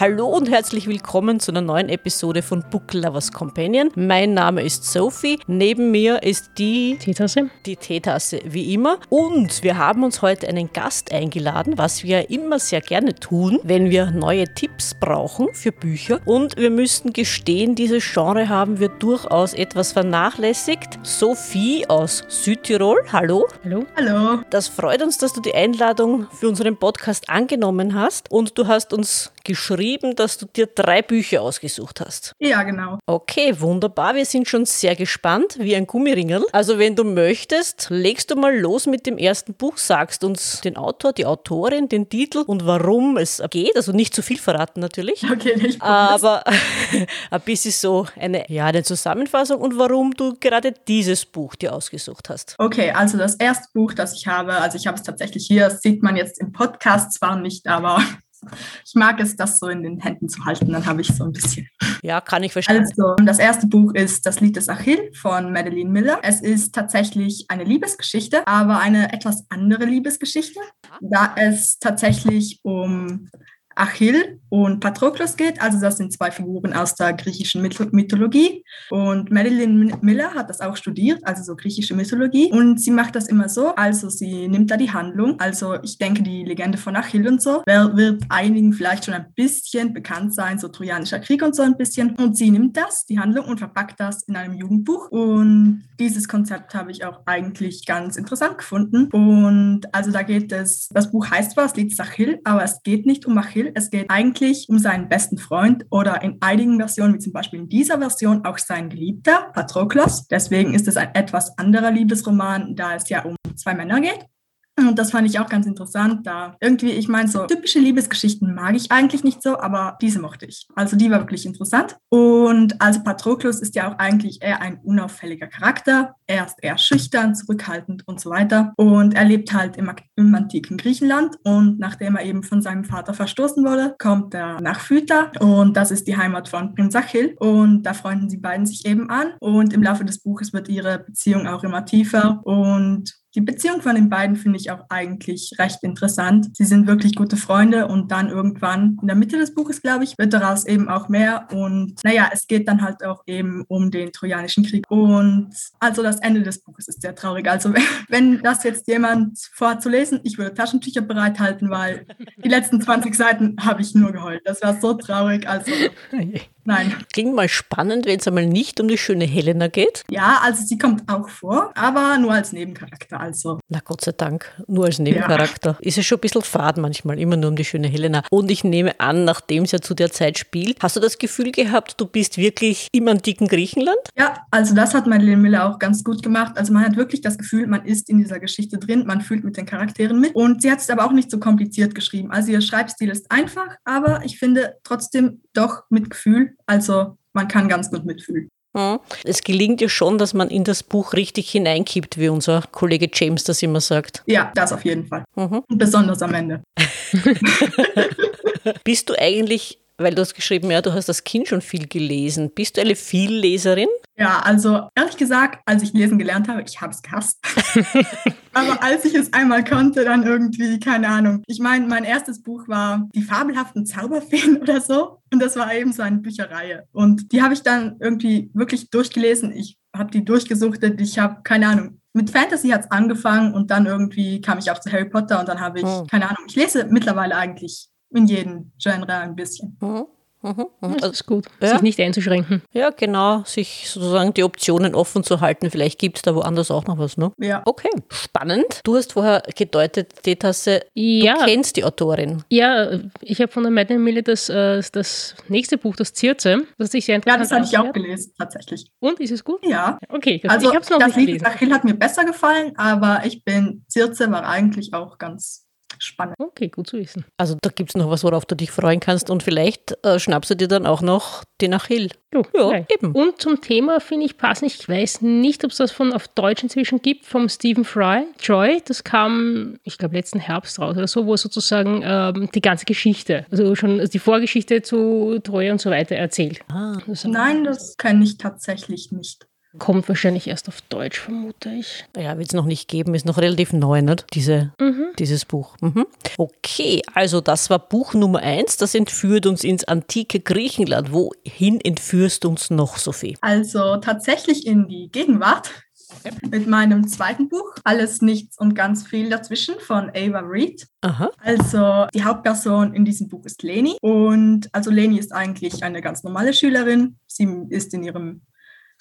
Hallo und herzlich willkommen zu einer neuen Episode von Book Lovers Companion. Mein Name ist Sophie. Neben mir ist die Teetasse. Die Teetasse, wie immer. Und wir haben uns heute einen Gast eingeladen, was wir immer sehr gerne tun, wenn wir neue Tipps brauchen für Bücher. Und wir müssten gestehen, dieses Genre haben wir durchaus etwas vernachlässigt. Sophie aus Südtirol. Hallo. Hallo. Hallo. Das freut uns, dass du die Einladung für unseren Podcast angenommen hast und du hast uns geschrieben, dass du dir drei Bücher ausgesucht hast. Ja, genau. Okay, wunderbar. Wir sind schon sehr gespannt, wie ein Gummiringel. Also wenn du möchtest, legst du mal los mit dem ersten Buch, sagst uns den Autor, die Autorin, den Titel und warum es geht. Also nicht zu viel verraten natürlich. Okay, nicht Aber ein bisschen so eine, ja, eine Zusammenfassung und warum du gerade dieses Buch dir ausgesucht hast. Okay, also das erste Buch, das ich habe, also ich habe es tatsächlich hier, das sieht man jetzt im Podcast zwar nicht, aber ich mag es, das so in den Händen zu halten, dann habe ich so ein bisschen. Ja, kann ich verstehen. Also, das erste Buch ist Das Lied des Achill von Madeline Miller. Es ist tatsächlich eine Liebesgeschichte, aber eine etwas andere Liebesgeschichte, da es tatsächlich um Achill und Patroklos geht. Also das sind zwei Figuren aus der griechischen Mythologie. Und Madeline Miller hat das auch studiert, also so griechische Mythologie. Und sie macht das immer so, also sie nimmt da die Handlung. Also ich denke, die Legende von Achill und so wird einigen vielleicht schon ein bisschen bekannt sein, so Trojanischer Krieg und so ein bisschen. Und sie nimmt das, die Handlung, und verpackt das in einem Jugendbuch. Und dieses Konzept habe ich auch eigentlich ganz interessant gefunden. Und also da geht es, das Buch heißt zwar, es liegt Achill, aber es geht nicht um Achill, es geht eigentlich um seinen besten Freund oder in einigen Versionen, wie zum Beispiel in dieser Version, auch sein Geliebter, Patroklos. Deswegen ist es ein etwas anderer Liebesroman, da es ja um zwei Männer geht. Und das fand ich auch ganz interessant, da irgendwie, ich meine, so typische Liebesgeschichten mag ich eigentlich nicht so, aber diese mochte ich. Also die war wirklich interessant. Und also Patroklos ist ja auch eigentlich eher ein unauffälliger Charakter. Er ist eher schüchtern, zurückhaltend und so weiter. Und er lebt halt im, im antiken Griechenland. Und nachdem er eben von seinem Vater verstoßen wurde, kommt er nach Phyta. Und das ist die Heimat von Prinz Achill. Und da freunden sie beiden sich eben an. Und im Laufe des Buches wird ihre Beziehung auch immer tiefer. Und die Beziehung von den beiden finde ich auch eigentlich recht interessant. Sie sind wirklich gute Freunde und dann irgendwann in der Mitte des Buches, glaube ich, wird daraus eben auch mehr. Und naja, es geht dann halt auch eben um den Trojanischen Krieg. Und also das Ende des Buches ist sehr traurig. Also wenn das jetzt jemand vorhat zu lesen, ich würde Taschentücher bereithalten, weil die letzten 20 Seiten habe ich nur geheult. Das war so traurig. Also Nein. Klingt mal spannend, wenn es einmal nicht um die schöne Helena geht. Ja, also sie kommt auch vor, aber nur als Nebencharakter. Also. Na Gott sei Dank, nur als Nebencharakter. Ja. Ist es schon ein bisschen fad manchmal, immer nur um die schöne Helena. Und ich nehme an, nachdem es ja zu der Zeit spielt, hast du das Gefühl gehabt, du bist wirklich im antiken Griechenland? Ja, also das hat Madeleine Miller auch ganz gut gemacht. Also man hat wirklich das Gefühl, man ist in dieser Geschichte drin, man fühlt mit den Charakteren mit. Und sie hat es aber auch nicht so kompliziert geschrieben. Also ihr Schreibstil ist einfach, aber ich finde trotzdem doch mit Gefühl. Also man kann ganz gut mitfühlen. Hm. Es gelingt ja schon, dass man in das Buch richtig hineinkippt, wie unser Kollege James das immer sagt. Ja, das auf jeden Fall. Mhm. Besonders am Ende. Bist du eigentlich weil du hast geschrieben, ja, du hast das Kind schon viel gelesen. Bist du eine Vielleserin? Ja, also ehrlich gesagt, als ich lesen gelernt habe, ich habe es gehasst. Aber als ich es einmal konnte, dann irgendwie, keine Ahnung. Ich meine, mein erstes Buch war Die fabelhaften Zauberfeen oder so. Und das war eben so eine Bücherreihe. Und die habe ich dann irgendwie wirklich durchgelesen. Ich habe die durchgesuchtet. Ich habe, keine Ahnung, mit Fantasy hat es angefangen und dann irgendwie kam ich auch zu Harry Potter und dann habe ich, oh. keine Ahnung, ich lese mittlerweile eigentlich in jedem Genre ein bisschen. Mhm. Mhm, mhm. Das ist gut, ja. sich nicht einzuschränken. Ja, genau, sich sozusagen die Optionen offen zu halten. Vielleicht gibt es da woanders auch noch was, ne? Ja. Okay, spannend. Du hast vorher gedeutet, die Tasse, ja. du kennst die Autorin. Ja, ich habe von der Madeleine Mille das, äh, das nächste Buch, das Zirze, das ich sehr interessant Ja, das habe ich auch gelesen, tatsächlich. Und, ist es gut? Ja. Okay, also ich habe es noch das nicht gelesen. Achille hat mir besser gefallen, aber ich bin, Zirze war eigentlich auch ganz spannend. Okay, gut zu wissen. Also da gibt es noch was, worauf du dich freuen kannst und vielleicht äh, schnappst du dir dann auch noch den Achill. Jo, ja, nein. eben. Und zum Thema finde ich passend, ich weiß nicht, ob es das von auf Deutsch inzwischen gibt, vom Stephen Fry, Joy, das kam, ich glaube, letzten Herbst raus oder so, wo sozusagen ähm, die ganze Geschichte, also schon die Vorgeschichte zu Troja und so weiter erzählt. Ah. Das Nein, das kenne ich tatsächlich nicht. Kommt wahrscheinlich erst auf Deutsch, vermute ich. Ja, wird es noch nicht geben, ist noch relativ neu, nicht? Diese, mhm. dieses Buch. Mhm. Okay, also das war Buch Nummer eins, das entführt uns ins antike Griechenland. Wohin entführst du uns noch, Sophie? Also tatsächlich in die Gegenwart mit meinem zweiten Buch, Alles, Nichts und ganz viel dazwischen von Ava Reed. Aha. Also die Hauptperson in diesem Buch ist Leni und also Leni ist eigentlich eine ganz normale Schülerin. Sie ist in ihrem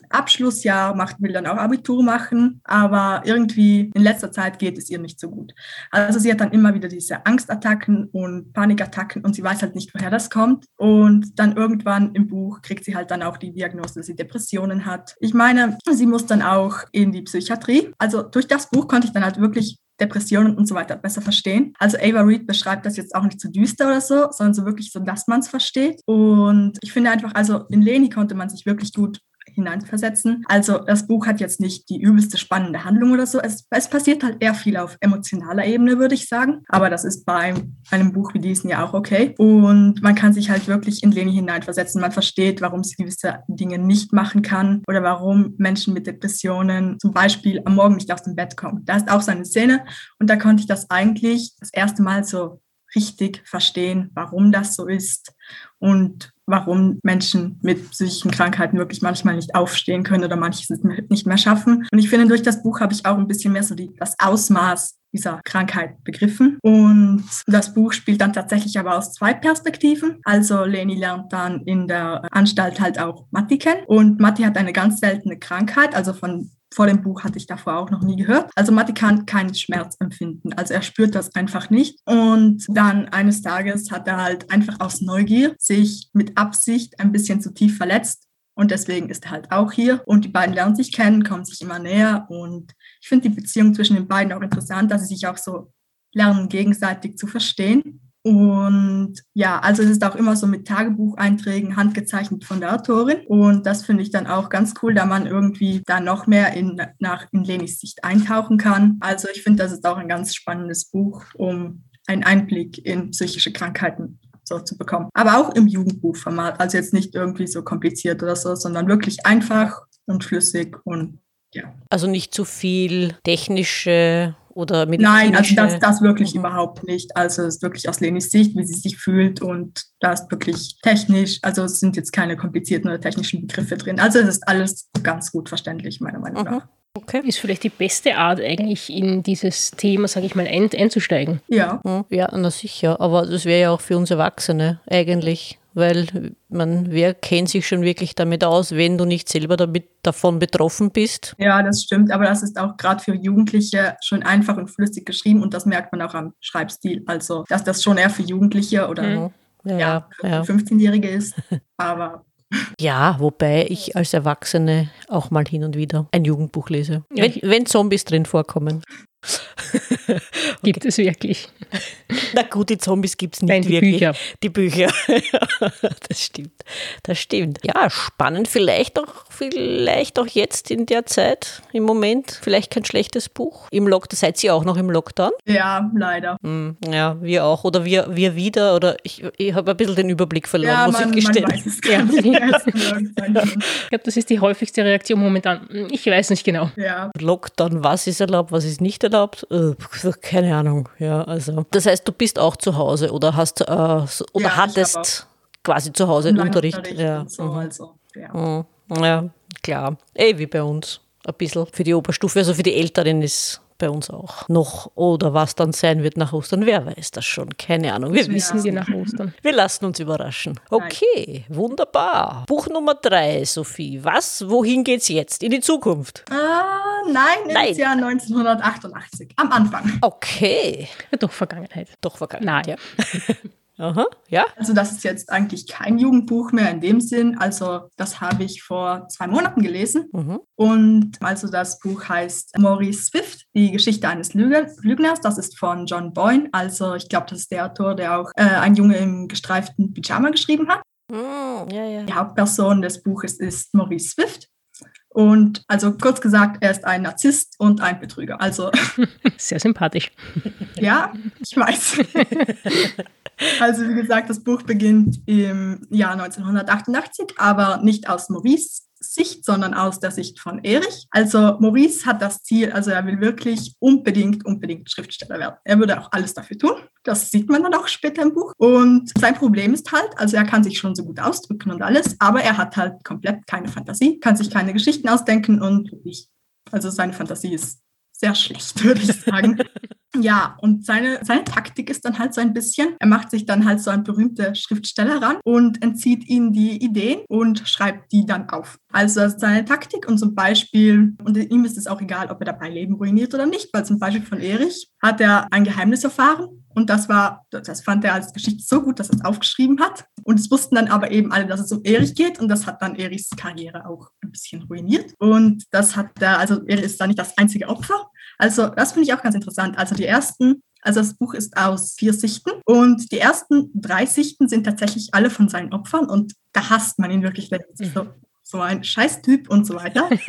Abschlussjahr, macht, will dann auch Abitur machen, aber irgendwie in letzter Zeit geht es ihr nicht so gut. Also sie hat dann immer wieder diese Angstattacken und Panikattacken und sie weiß halt nicht, woher das kommt. Und dann irgendwann im Buch kriegt sie halt dann auch die Diagnose, dass sie Depressionen hat. Ich meine, sie muss dann auch in die Psychiatrie. Also durch das Buch konnte ich dann halt wirklich Depressionen und so weiter besser verstehen. Also Ava Reed beschreibt das jetzt auch nicht so düster oder so, sondern so wirklich so, dass man es versteht. Und ich finde einfach, also in Leni konnte man sich wirklich gut hineinversetzen. Also das Buch hat jetzt nicht die übelste spannende Handlung oder so. Es, es passiert halt eher viel auf emotionaler Ebene, würde ich sagen. Aber das ist bei einem Buch wie diesem ja auch okay. Und man kann sich halt wirklich in Leni hineinversetzen. Man versteht, warum sie gewisse Dinge nicht machen kann oder warum Menschen mit Depressionen zum Beispiel am Morgen nicht aus dem Bett kommen. Da ist auch so eine Szene und da konnte ich das eigentlich das erste Mal so richtig verstehen, warum das so ist und warum Menschen mit psychischen Krankheiten wirklich manchmal nicht aufstehen können oder manches nicht mehr schaffen. Und ich finde, durch das Buch habe ich auch ein bisschen mehr so die, das Ausmaß dieser Krankheit begriffen. Und das Buch spielt dann tatsächlich aber aus zwei Perspektiven. Also Leni lernt dann in der Anstalt halt auch Matti kennen. Und Matti hat eine ganz seltene Krankheit, also von vor dem Buch hatte ich davor auch noch nie gehört. Also Matti kann keinen Schmerz empfinden. Also er spürt das einfach nicht. Und dann eines Tages hat er halt einfach aus Neugier sich mit Absicht ein bisschen zu tief verletzt. Und deswegen ist er halt auch hier. Und die beiden lernen sich kennen, kommen sich immer näher. Und ich finde die Beziehung zwischen den beiden auch interessant, dass sie sich auch so lernen, gegenseitig zu verstehen. Und ja, also es ist auch immer so mit Tagebucheinträgen handgezeichnet von der Autorin. Und das finde ich dann auch ganz cool, da man irgendwie da noch mehr in, nach, in Lenis Sicht eintauchen kann. Also ich finde, das ist auch ein ganz spannendes Buch, um einen Einblick in psychische Krankheiten so zu bekommen. Aber auch im Jugendbuchformat, also jetzt nicht irgendwie so kompliziert oder so, sondern wirklich einfach und flüssig und ja. Also nicht zu viel technische oder Nein, also das, das wirklich mhm. überhaupt nicht. Also es ist wirklich aus Lenis Sicht, wie sie sich fühlt und da ist wirklich technisch, also es sind jetzt keine komplizierten oder technischen Begriffe drin. Also es ist alles ganz gut verständlich, meiner Meinung nach. Mhm. Okay. Ist vielleicht die beste Art, eigentlich in dieses Thema, sage ich mal, ein, einzusteigen. Ja. Ja, na sicher. Aber das wäre ja auch für uns Erwachsene eigentlich weil man, wer kennt sich schon wirklich damit aus, wenn du nicht selber damit, davon betroffen bist? Ja, das stimmt, aber das ist auch gerade für Jugendliche schon einfach und flüssig geschrieben und das merkt man auch am Schreibstil. Also, dass das schon eher für Jugendliche oder mhm. ja, ja, ja. 15-Jährige ist, aber ja, wobei ich als Erwachsene auch mal hin und wieder ein Jugendbuch lese. Ja. Wenn, wenn Zombies drin vorkommen. Gibt es wirklich? Na gut, die Zombies gibt es nicht Nein, die wirklich. Bücher. Die Bücher. das stimmt. Das stimmt. Ja, spannend. Vielleicht auch, vielleicht auch jetzt in der Zeit, im Moment. Vielleicht kein schlechtes Buch. Im Lockdown. Seid ihr auch noch im Lockdown? Ja, leider. Hm, ja, wir auch. Oder wir, wir wieder. Oder ich, ich habe ein bisschen den Überblick verloren, ja, muss man, ich gestehen. Man weiß es gar nicht. ich glaube, das ist die häufigste Reaktion momentan. Ich weiß nicht genau. Ja. Lockdown, was ist erlaubt, was ist nicht erlaubt? Erlaubt? Äh, keine Ahnung. Ja, also. Das heißt, du bist auch zu Hause oder hast äh, oder ja, hattest quasi zu Hause Unterricht. Unterricht ja. So, mhm. also, ja. Mhm. ja, klar. Ey, wie bei uns. Ein bisschen für die Oberstufe, also für die Älteren ist bei uns auch noch. Oder was dann sein wird nach Ostern, wer weiß das schon. Keine Ahnung. Wir wissen wir nach Ostern. Wir lassen uns überraschen. Okay, nein. wunderbar. Buch Nummer drei, Sophie. Was, wohin geht's jetzt? In die Zukunft? Uh, nein, ins Jahr 1988. Am Anfang. Okay. Doch Vergangenheit. Doch Vergangenheit, nein. ja. Aha, ja. Also das ist jetzt eigentlich kein Jugendbuch mehr in dem Sinn. Also das habe ich vor zwei Monaten gelesen. Mhm. Und also das Buch heißt Maurice Swift, die Geschichte eines Lügners. Das ist von John Boyne. Also ich glaube, das ist der Autor, der auch äh, ein Junge im gestreiften Pyjama geschrieben hat. Mhm, ja, ja. Die Hauptperson des Buches ist Maurice Swift. Und also kurz gesagt, er ist ein Narzisst und ein Betrüger. Also sehr sympathisch. ja, ich weiß. Also wie gesagt, das Buch beginnt im Jahr 1988, aber nicht aus Maurice Sicht, sondern aus der Sicht von Erich. Also Maurice hat das Ziel, also er will wirklich unbedingt, unbedingt Schriftsteller werden. Er würde auch alles dafür tun. Das sieht man dann auch später im Buch. Und sein Problem ist halt, also er kann sich schon so gut ausdrücken und alles, aber er hat halt komplett keine Fantasie, kann sich keine Geschichten ausdenken und ich, also seine Fantasie ist sehr schlecht, würde ich sagen. Ja, und seine, seine Taktik ist dann halt so ein bisschen, er macht sich dann halt so ein berühmter Schriftsteller ran und entzieht ihnen die Ideen und schreibt die dann auf. Also seine Taktik und zum Beispiel, und ihm ist es auch egal, ob er dabei Leben ruiniert oder nicht, weil zum Beispiel von Erich hat er ein Geheimnis erfahren und das war, das fand er als Geschichte so gut, dass er es aufgeschrieben hat. Und es wussten dann aber eben alle, dass es um Erich geht und das hat dann Erichs Karriere auch ein bisschen ruiniert. Und das hat er, also Erich ist da nicht das einzige Opfer. Also das finde ich auch ganz interessant. Also die ersten also das Buch ist aus vier Sichten und die ersten drei Sichten sind tatsächlich alle von seinen Opfern und da hasst man ihn wirklich. So, so ein Scheißtyp und so weiter.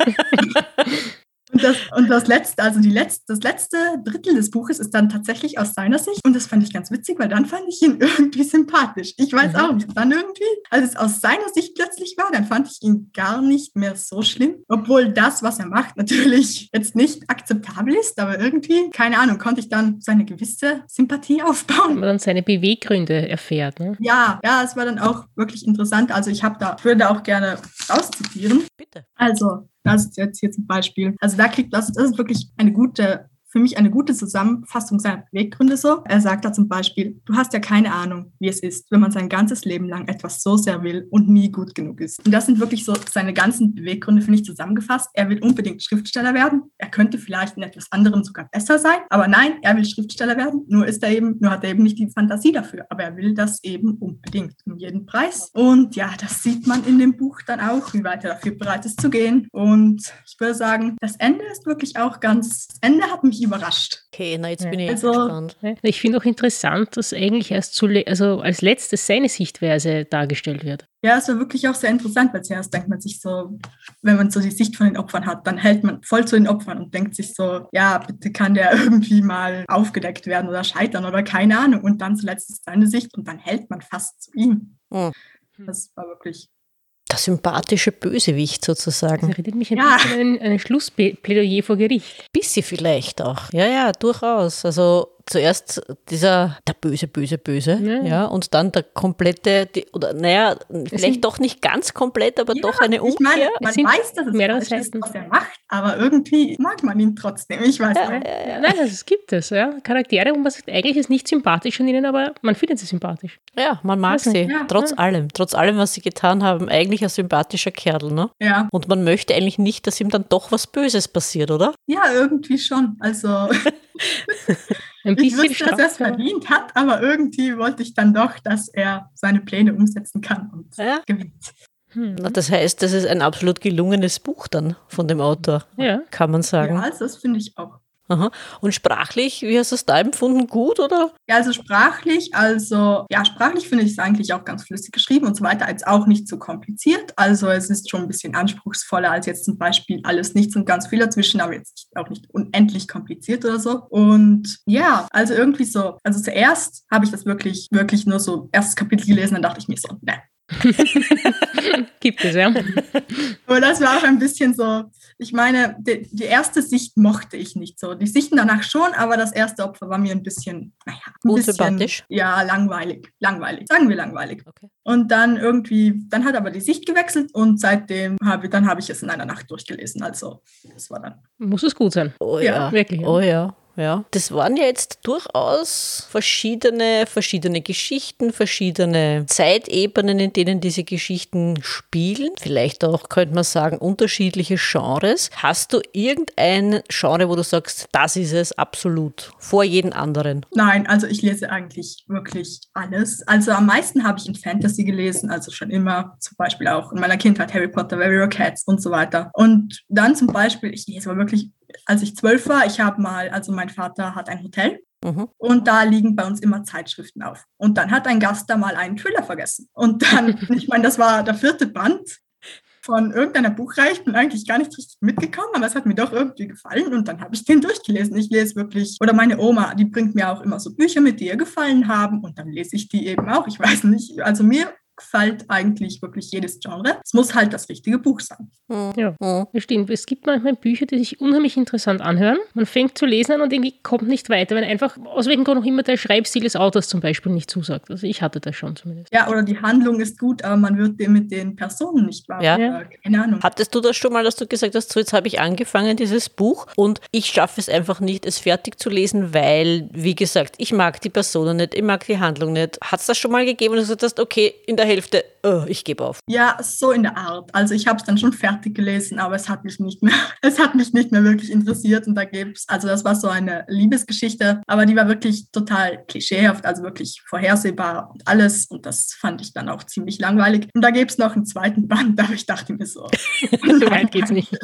Und das, und das letzte, also die letzte, das letzte Drittel des Buches ist dann tatsächlich aus seiner Sicht. Und das fand ich ganz witzig, weil dann fand ich ihn irgendwie sympathisch. Ich weiß mhm. auch nicht. Dann irgendwie, als es aus seiner Sicht plötzlich war, dann fand ich ihn gar nicht mehr so schlimm. Obwohl das, was er macht, natürlich jetzt nicht akzeptabel ist, aber irgendwie, keine Ahnung, konnte ich dann seine gewisse Sympathie aufbauen. Man dann seine Beweggründe erfährt. Ne? Ja, ja, es war dann auch wirklich interessant. Also ich habe da, würde auch gerne auszitieren. Bitte. Also, das ist jetzt hier zum Beispiel. Also da kriegt das, das ist wirklich eine gute für mich eine gute Zusammenfassung seiner Beweggründe so. Er sagt da zum Beispiel, du hast ja keine Ahnung, wie es ist, wenn man sein ganzes Leben lang etwas so sehr will und nie gut genug ist. Und das sind wirklich so seine ganzen Beweggründe, finde ich, zusammengefasst. Er will unbedingt Schriftsteller werden. Er könnte vielleicht in etwas anderem sogar besser sein, aber nein, er will Schriftsteller werden. Nur ist er eben, nur hat er eben nicht die Fantasie dafür. Aber er will das eben unbedingt um jeden Preis. Und ja, das sieht man in dem Buch dann auch, wie weit er dafür bereit ist zu gehen. Und ich würde sagen, das Ende ist wirklich auch ganz, das Ende hat mich überrascht. Okay, na jetzt bin ich also, gespannt. Ich finde auch interessant, dass eigentlich erst zu, also als letztes seine Sichtweise dargestellt wird. Ja, es war wirklich auch sehr interessant, weil zuerst denkt man sich so, wenn man so die Sicht von den Opfern hat, dann hält man voll zu den Opfern und denkt sich so, ja, bitte kann der irgendwie mal aufgedeckt werden oder scheitern oder keine Ahnung. Und dann zuletzt ist seine Sicht und dann hält man fast zu ihm. Mhm. Das war wirklich der sympathische Bösewicht sozusagen. Das erinnert mich ein ja. bisschen an ein, ein Schlussplädoyer vor Gericht. Bisschen vielleicht auch. Ja, ja, durchaus. Also zuerst dieser, der böse, böse, böse, ja, ja und dann der komplette, die, oder naja, vielleicht doch nicht ganz komplett, aber ja, doch eine Umkehr. Ich meine, man weiß, dass es mehrere ist, was er macht, aber irgendwie mag man ihn trotzdem, ich weiß ja, nicht. Ja, Nein, also es gibt es, ja. Charaktere, wo man sagt, eigentlich ist nicht sympathisch an ihnen, aber man findet sie sympathisch. Ja, man mag also, sie, trotz allem, trotz allem, was sie getan haben, eigentlich ein sympathischer Kerl, ne? Ja. Und man möchte eigentlich nicht, dass ihm dann doch was Böses passiert, oder? Ja, irgendwie schon, also... Ein ich wusste, dass er es verdient hat, aber irgendwie wollte ich dann doch, dass er seine Pläne umsetzen kann und ja. gewinnt. Hm. Das heißt, das ist ein absolut gelungenes Buch dann von dem Autor, ja. kann man sagen. Ja, also das finde ich auch. Aha. Und sprachlich, wie hast du es da empfunden? Gut oder? Ja, also sprachlich, also ja, sprachlich finde ich es eigentlich auch ganz flüssig geschrieben und so weiter, als auch nicht so kompliziert. Also es ist schon ein bisschen anspruchsvoller als jetzt zum Beispiel alles nichts und ganz viel dazwischen, aber jetzt auch nicht unendlich kompliziert oder so. Und ja, also irgendwie so, also zuerst habe ich das wirklich, wirklich nur so erstes Kapitel gelesen, dann dachte ich mir so, ne, Gibt es, ja. Aber das war auch ein bisschen so, ich meine, die, die, erste Sicht mochte ich nicht so. Die Sichten danach schon, aber das erste Opfer war mir ein bisschen, naja, ein bisschen, ja, langweilig, langweilig, sagen wir langweilig. Okay. Und dann irgendwie, dann hat aber die Sicht gewechselt und seitdem habe dann habe ich es in einer Nacht durchgelesen. Also, das war dann. Muss es gut sein. Oh ja, ja. wirklich. Oh ja ja. Das waren ja jetzt durchaus verschiedene, verschiedene Geschichten, verschiedene Zeitebenen, in denen diese Geschichten spielen. Vielleicht auch, könnte man sagen, unterschiedliche Genres. Hast du irgendein Genre, wo du sagst, das ist es absolut, vor jedem anderen? Nein, also ich lese eigentlich wirklich alles. Also am meisten habe ich in Fantasy gelesen, also schon immer, zum Beispiel auch in meiner Kindheit Harry Potter, Warrior Cats und so weiter. Und dann zum Beispiel, ich lese aber wirklich als ich zwölf war, ich habe mal, also mein Vater hat ein Hotel mhm. und da liegen bei uns immer Zeitschriften auf. Und dann hat ein Gast da mal einen Thriller vergessen. Und dann, ich meine, das war der vierte Band von irgendeiner Buchreihe. Ich bin eigentlich gar nicht richtig mitgekommen, aber es hat mir doch irgendwie gefallen und dann habe ich den durchgelesen. Ich lese wirklich, oder meine Oma, die bringt mir auch immer so Bücher mit, die ihr gefallen haben und dann lese ich die eben auch. Ich weiß nicht, also mir gefällt eigentlich wirklich jedes Genre. Es muss halt das richtige Buch sein. Ja, das stimmt. Es gibt manchmal Bücher, die sich unheimlich interessant anhören. Man fängt zu lesen an und irgendwie kommt nicht weiter, wenn einfach aus welchem Grund auch immer der Schreibstil des Autors zum Beispiel nicht zusagt. Also ich hatte das schon zumindest. Ja, oder die Handlung ist gut, aber man wird mit den Personen nicht warm. Ja. Äh, Keine Ahnung. Hattest du das schon mal, dass du gesagt hast, so jetzt habe ich angefangen, dieses Buch und ich schaffe es einfach nicht, es fertig zu lesen, weil, wie gesagt, ich mag die Personen nicht, ich mag die Handlung nicht. Hat es das schon mal gegeben, dass du gesagt hast, okay, in der Hälfte, oh, ich gebe auf. Ja, so in der Art. Also ich habe es dann schon fertig gelesen, aber es hat mich nicht mehr, es hat mich nicht mehr wirklich interessiert. Und da gibt's, also das war so eine Liebesgeschichte, aber die war wirklich total klischeehaft, also wirklich vorhersehbar und alles. Und das fand ich dann auch ziemlich langweilig. Und da gibt es noch einen zweiten Band, aber ich dachte mir so. so weit geht's nicht.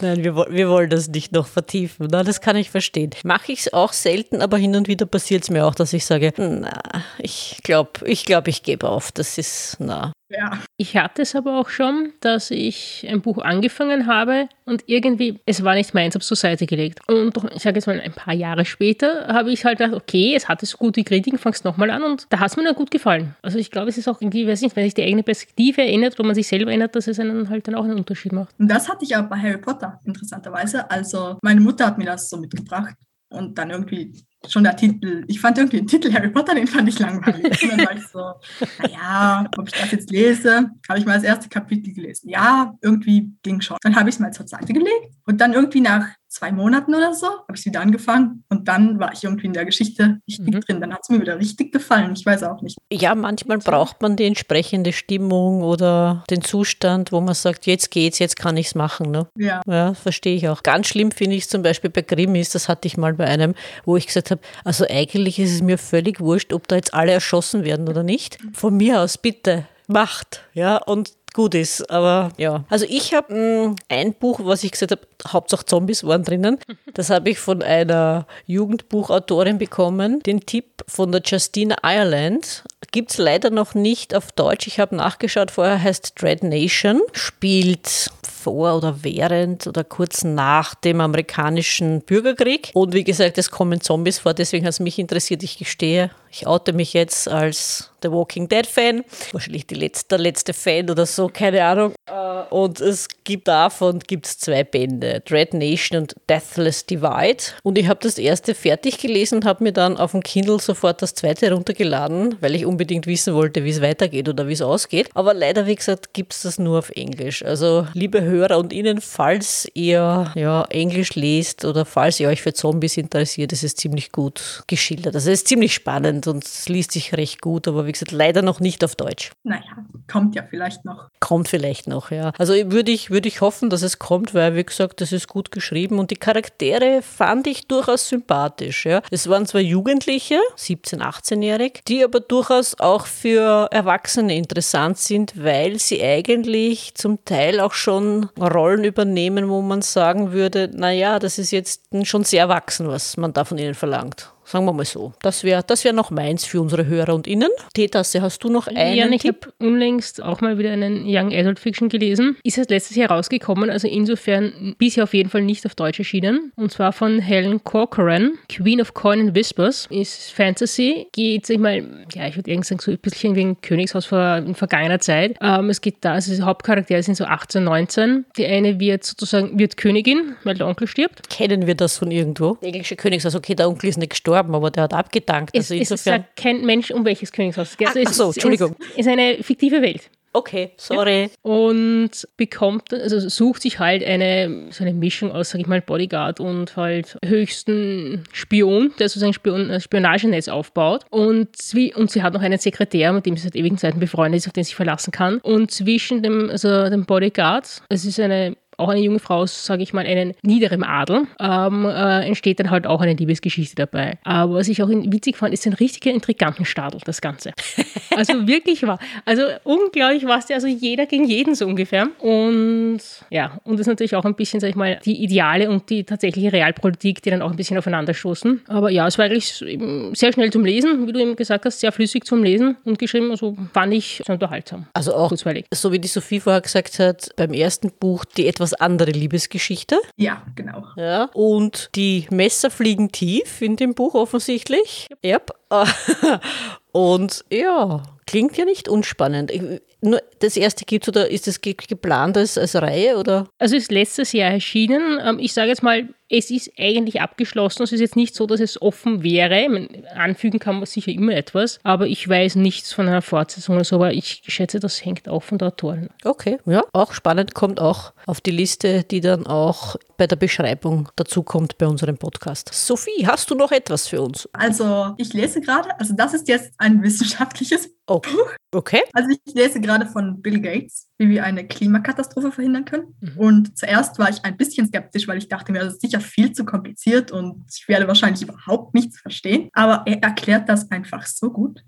Nein, wir, wir wollen das nicht noch vertiefen. Na, das kann ich verstehen. Mache ich es auch selten, aber hin und wieder passiert es mir auch, dass ich sage, na, ich glaube, ich, glaub, ich gebe auf. Das ist, na. Ja, Ich hatte es aber auch schon, dass ich ein Buch angefangen habe und irgendwie, es war nicht meins, habe es zur Seite gelegt. Und doch, ich sage jetzt mal, ein paar Jahre später habe ich halt gedacht, okay, es hatte so gute Kritiken, fangst nochmal an und da hat es mir dann gut gefallen. Also ich glaube, es ist auch irgendwie, weiß nicht, wenn sich die eigene Perspektive erinnert oder man sich selber erinnert, dass es einen halt dann auch einen Unterschied macht. und das hatte ich auch bei Harry Potter, interessanterweise. Also meine Mutter hat mir das so mitgebracht und dann irgendwie schon der Titel, ich fand irgendwie den Titel Harry Potter, den fand ich langweilig. Und dann war ich so, naja, ob ich das jetzt lese, habe ich mal das erste Kapitel gelesen. Ja, irgendwie ging schon. Dann habe ich es mal zur Seite gelegt und dann irgendwie nach zwei Monaten oder so habe ich es wieder angefangen und dann war ich irgendwie in der Geschichte richtig Mhm. drin. Dann hat es mir wieder richtig gefallen. Ich weiß auch nicht. Ja, manchmal braucht man die entsprechende Stimmung oder den Zustand, wo man sagt, jetzt geht's, jetzt kann ich's machen. Ne? Ja. Ja, verstehe ich auch. Ganz schlimm finde ich es zum Beispiel bei Krimis, das hatte ich mal bei einem, wo ich gesagt habe, also eigentlich ist es mir völlig wurscht, ob da jetzt alle erschossen werden oder nicht. Von mir aus, bitte, macht. Ja, und gut ist. Aber ja. Also ich habe ein Buch, was ich gesagt habe, Hauptsache Zombies waren drinnen. Das habe ich von einer Jugendbuchautorin bekommen. Den Tipp von der Justina Ireland. Gibt es leider noch nicht auf Deutsch. Ich habe nachgeschaut, vorher heißt Dread Nation. Spielt vor oder während oder kurz nach dem amerikanischen Bürgerkrieg. Und wie gesagt, es kommen Zombies vor, deswegen hat es mich interessiert. Ich gestehe, ich oute mich jetzt als The Walking Dead Fan. Wahrscheinlich die letzte, der letzte Fan oder so, keine Ahnung. Äh, Und es gibt davon gibt's zwei Bände, Dread Nation und Deathless Divide. Und ich habe das erste fertig gelesen und habe mir dann auf dem Kindle sofort das zweite heruntergeladen, weil ich unbedingt wissen wollte, wie es weitergeht oder wie es ausgeht. Aber leider, wie gesagt, gibt es das nur auf Englisch. Also, liebe Hörer und Ihnen, falls ihr ja, Englisch lest oder falls ihr euch für Zombies interessiert, ist es ziemlich gut geschildert. Also, es ist ziemlich spannend und es liest sich recht gut, aber wie gesagt, leider noch nicht auf Deutsch. Naja, kommt ja vielleicht noch. Kommt vielleicht noch, ja. Also würde ich, würde ich hoffen, dass es kommt, weil, wie gesagt, das ist gut geschrieben und die Charaktere fand ich durchaus sympathisch, ja. Es waren zwar Jugendliche, 17-, 18-jährig, die aber durchaus auch für Erwachsene interessant sind, weil sie eigentlich zum Teil auch schon Rollen übernehmen, wo man sagen würde, naja, das ist jetzt schon sehr erwachsen, was man da von ihnen verlangt. Sagen wir mal so. Das wäre das wär noch meins für unsere Hörer und Innen. Tetasse, hast du noch einen Ja, ich habe unlängst auch mal wieder einen Young Adult Fiction gelesen. Ist erst letztes Jahr rausgekommen, also insofern bisher auf jeden Fall nicht auf Deutsch erschienen. Und zwar von Helen Corcoran, Queen of Coin and Whispers. Ist Fantasy, geht, sag ich mal, ja, ich würde irgendwie sagen, so ein bisschen wie ein Königshaus vor, in vergangener Zeit. Ähm, es geht da, also die Hauptcharaktere sind so 18, 19. Die eine wird sozusagen, wird Königin, weil der Onkel stirbt. Kennen wir das von irgendwo? Der englische Königshaus, okay, der Onkel ist nicht gestorben, aber der hat abgedankt. Es, Also es insofern. sagt kein Mensch, um welches Königshaus es geht. Also Ah, es ach so, Entschuldigung. Es ist eine fiktive Welt. Okay, sorry. und bekommt, also sucht sich halt eine, so eine Mischung aus, sag ich mal, Bodyguard und halt höchsten Spion, der sozusagen Spion, ein Spionagenetz aufbaut. Und, zwi- und sie hat noch einen Sekretär, mit dem sie seit ewigen Zeiten befreundet ist, auf den sie sich verlassen kann. Und zwischen dem, also dem Bodyguard, es ist eine auch eine junge Frau, sage ich mal, einen niederen Adel, ähm, äh, entsteht dann halt auch eine Liebesgeschichte dabei. Aber was ich auch witzig fand, ist ein richtiger Intrigantenstadel, das Ganze. Also wirklich wahr. Also unglaublich was der, also jeder gegen jeden so ungefähr. Und ja, und das ist natürlich auch ein bisschen, sag ich mal, die Ideale und die tatsächliche Realpolitik, die dann auch ein bisschen aufeinanderstoßen. Aber ja, es war eigentlich sehr schnell zum Lesen, wie du eben gesagt hast, sehr flüssig zum Lesen und geschrieben, also fand ich sehr unterhaltsam. Also auch, Kurzweilig. so wie die Sophie vorher gesagt hat, beim ersten Buch die etwas andere Liebesgeschichte. Ja, genau. Ja. Und die Messer fliegen tief in dem Buch offensichtlich. Yep. Und ja, klingt ja nicht unspannend. Ich, nur das erste gibt es oder ist es geplant als, als Reihe oder? Also ist letztes Jahr erschienen. Ähm, ich sage jetzt mal, es ist eigentlich abgeschlossen. Es ist jetzt nicht so, dass es offen wäre. Meine, anfügen kann man sicher immer etwas, aber ich weiß nichts von einer Fortsetzung oder so, aber ich schätze, das hängt auch von der Autorin. Okay, ja, auch spannend, kommt auch auf die Liste, die dann auch bei der Beschreibung dazu kommt bei unserem Podcast. Sophie, hast du noch etwas für uns? Also, ich lese gerade, also das ist jetzt ein wissenschaftliches Oh, okay. Also ich lese gerade von Bill Gates, wie wir eine Klimakatastrophe verhindern können. Mhm. Und zuerst war ich ein bisschen skeptisch, weil ich dachte mir, das ist sicher viel zu kompliziert und ich werde wahrscheinlich überhaupt nichts verstehen. Aber er erklärt das einfach so gut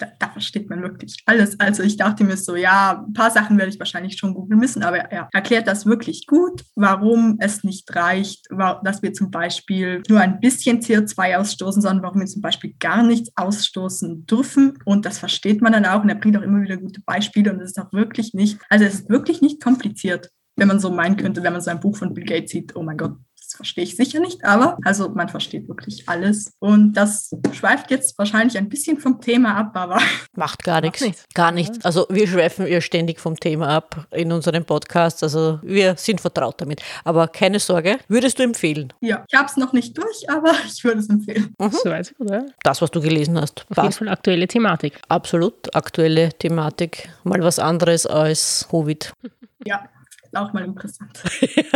da, da, versteht man wirklich alles. Also ich dachte mir so, ja, ein paar Sachen werde ich wahrscheinlich schon googeln müssen, aber er erklärt das wirklich gut, warum es nicht reicht, dass wir zum Beispiel nur ein bisschen CO2 ausstoßen, sondern warum wir zum Beispiel gar nichts ausstoßen dürfen. Und das versteht man dann auch und er bringt auch immer wieder gute Beispiele und es ist auch wirklich nicht, also es ist wirklich nicht kompliziert wenn man so meinen könnte, wenn man so ein Buch von Bill Gates sieht, oh mein Gott, das verstehe ich sicher nicht, aber also man versteht wirklich alles. Und das schweift jetzt wahrscheinlich ein bisschen vom Thema ab, aber. Macht gar nichts. nichts. Gar nichts. Also wir schweifen ja ständig vom Thema ab in unserem Podcast. Also wir sind vertraut damit. Aber keine Sorge, würdest du empfehlen? Ja, ich habe es noch nicht durch, aber ich würde es empfehlen. Mhm. So weit, oder? Das, was du gelesen hast. Auf jeden Fall aktuelle Thematik. Absolut, aktuelle Thematik. Mal was anderes als Covid. Ja, auch mal interessant.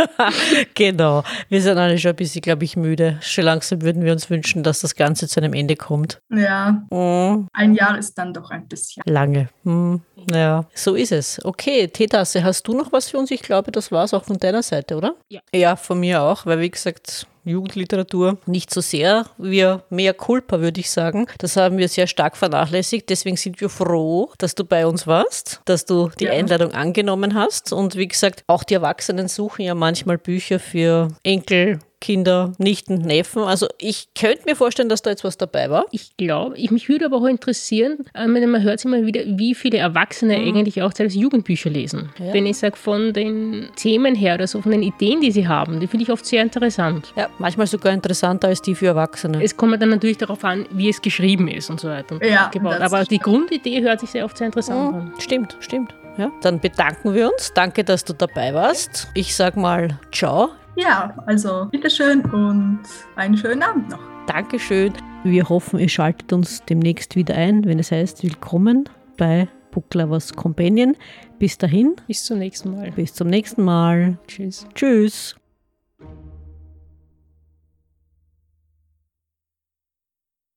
genau. Wir sind alle schon ein bisschen, glaube ich, müde. Schon langsam würden wir uns wünschen, dass das Ganze zu einem Ende kommt. Ja. Mhm. Ein Jahr ist dann doch ein bisschen. Lange. Mhm. Ja, so ist es. Okay, Teetasse, hast du noch was für uns? Ich glaube, das war es auch von deiner Seite, oder? Ja. Ja, von mir auch, weil wie gesagt, Jugendliteratur nicht so sehr. Wir mehr Culpa, würde ich sagen. Das haben wir sehr stark vernachlässigt. Deswegen sind wir froh, dass du bei uns warst, dass du die ja. Einladung angenommen hast. Und wie gesagt, auch die Erwachsenen suchen ja manchmal Bücher für Enkel, Kinder, Nichten, Neffen. Also ich könnte mir vorstellen, dass da jetzt was dabei war. Ich glaube, ich, mich würde aber auch interessieren, äh, man hört immer wieder, wie viele Erwachsene mhm. eigentlich auch teilweise Jugendbücher lesen. Ja. Wenn ich sage, von den Themen her oder so, von den Ideen, die sie haben, die finde ich oft sehr interessant. Ja, manchmal sogar interessanter als die für Erwachsene. Es kommt dann natürlich darauf an, wie es geschrieben ist und so weiter. Ja, aber die Grundidee hört sich sehr oft sehr interessant mhm. an. Stimmt, stimmt. Ja, dann bedanken wir uns. Danke, dass du dabei warst. Ich sag mal ciao. Ja, also bitteschön und einen schönen Abend noch. Dankeschön. Wir hoffen, ihr schaltet uns demnächst wieder ein, wenn es heißt Willkommen bei Book Lovers Companion. Bis dahin. Bis zum nächsten Mal. Bis zum nächsten Mal. Tschüss. Tschüss.